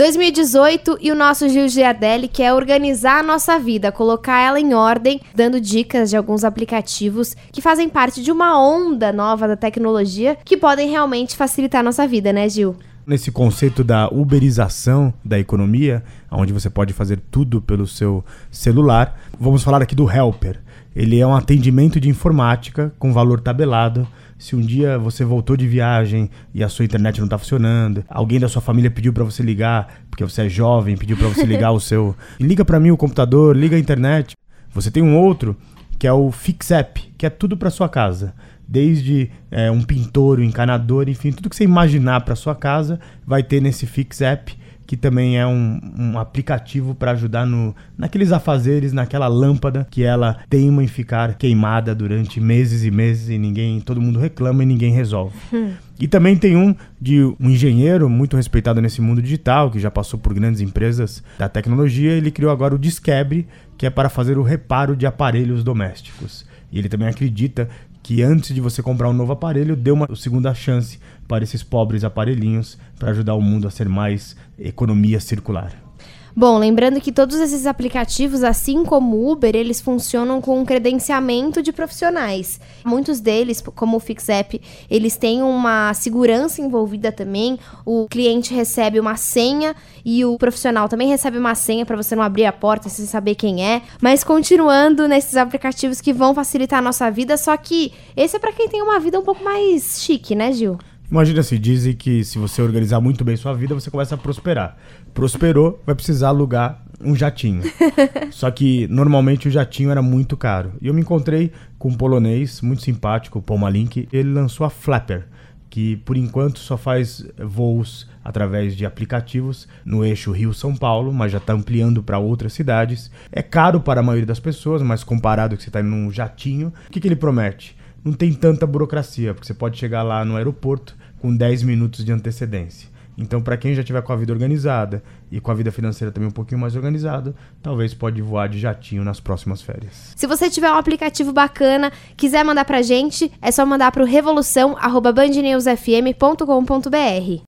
2018 e o nosso Gil Giardelli quer organizar a nossa vida, colocar ela em ordem, dando dicas de alguns aplicativos que fazem parte de uma onda nova da tecnologia que podem realmente facilitar a nossa vida, né, Gil? Nesse conceito da uberização da economia, onde você pode fazer tudo pelo seu celular, vamos falar aqui do Helper. Ele é um atendimento de informática com valor tabelado se um dia você voltou de viagem e a sua internet não está funcionando, alguém da sua família pediu para você ligar, porque você é jovem, pediu para você ligar o seu, liga para mim o computador, liga a internet. Você tem um outro que é o FixApp, que é tudo para sua casa. Desde é, um pintor, um encanador, enfim, tudo que você imaginar para sua casa vai ter nesse FixApp que também é um, um aplicativo para ajudar no, naqueles afazeres, naquela lâmpada que ela teima em ficar queimada durante meses e meses e ninguém, todo mundo reclama e ninguém resolve. Hum. E também tem um de um engenheiro muito respeitado nesse mundo digital, que já passou por grandes empresas da tecnologia, ele criou agora o Disquebre, que é para fazer o reparo de aparelhos domésticos. E ele também acredita que antes de você comprar um novo aparelho, dê uma segunda chance para esses pobres aparelhinhos para ajudar o mundo a ser mais economia circular. Bom, lembrando que todos esses aplicativos, assim como o Uber, eles funcionam com um credenciamento de profissionais. Muitos deles, como o FixApp, eles têm uma segurança envolvida também. O cliente recebe uma senha e o profissional também recebe uma senha para você não abrir a porta sem saber quem é. Mas continuando nesses aplicativos que vão facilitar a nossa vida, só que esse é para quem tem uma vida um pouco mais chique, né, Gil? Imagina assim, dizem que se você organizar muito bem sua vida, você começa a prosperar. Prosperou, vai precisar alugar um jatinho. Só que normalmente o jatinho era muito caro. E eu me encontrei com um polonês muito simpático, o Paul Malink. Ele lançou a Flapper, que por enquanto só faz voos através de aplicativos no eixo Rio-São Paulo, mas já está ampliando para outras cidades. É caro para a maioria das pessoas, mas comparado que você está num jatinho, o que, que ele promete? Não tem tanta burocracia, porque você pode chegar lá no aeroporto com 10 minutos de antecedência. Então, para quem já tiver com a vida organizada e com a vida financeira também um pouquinho mais organizada, talvez pode voar de jatinho nas próximas férias. Se você tiver um aplicativo bacana, quiser mandar pra gente, é só mandar pro revolução@bandnewsfm.com.br.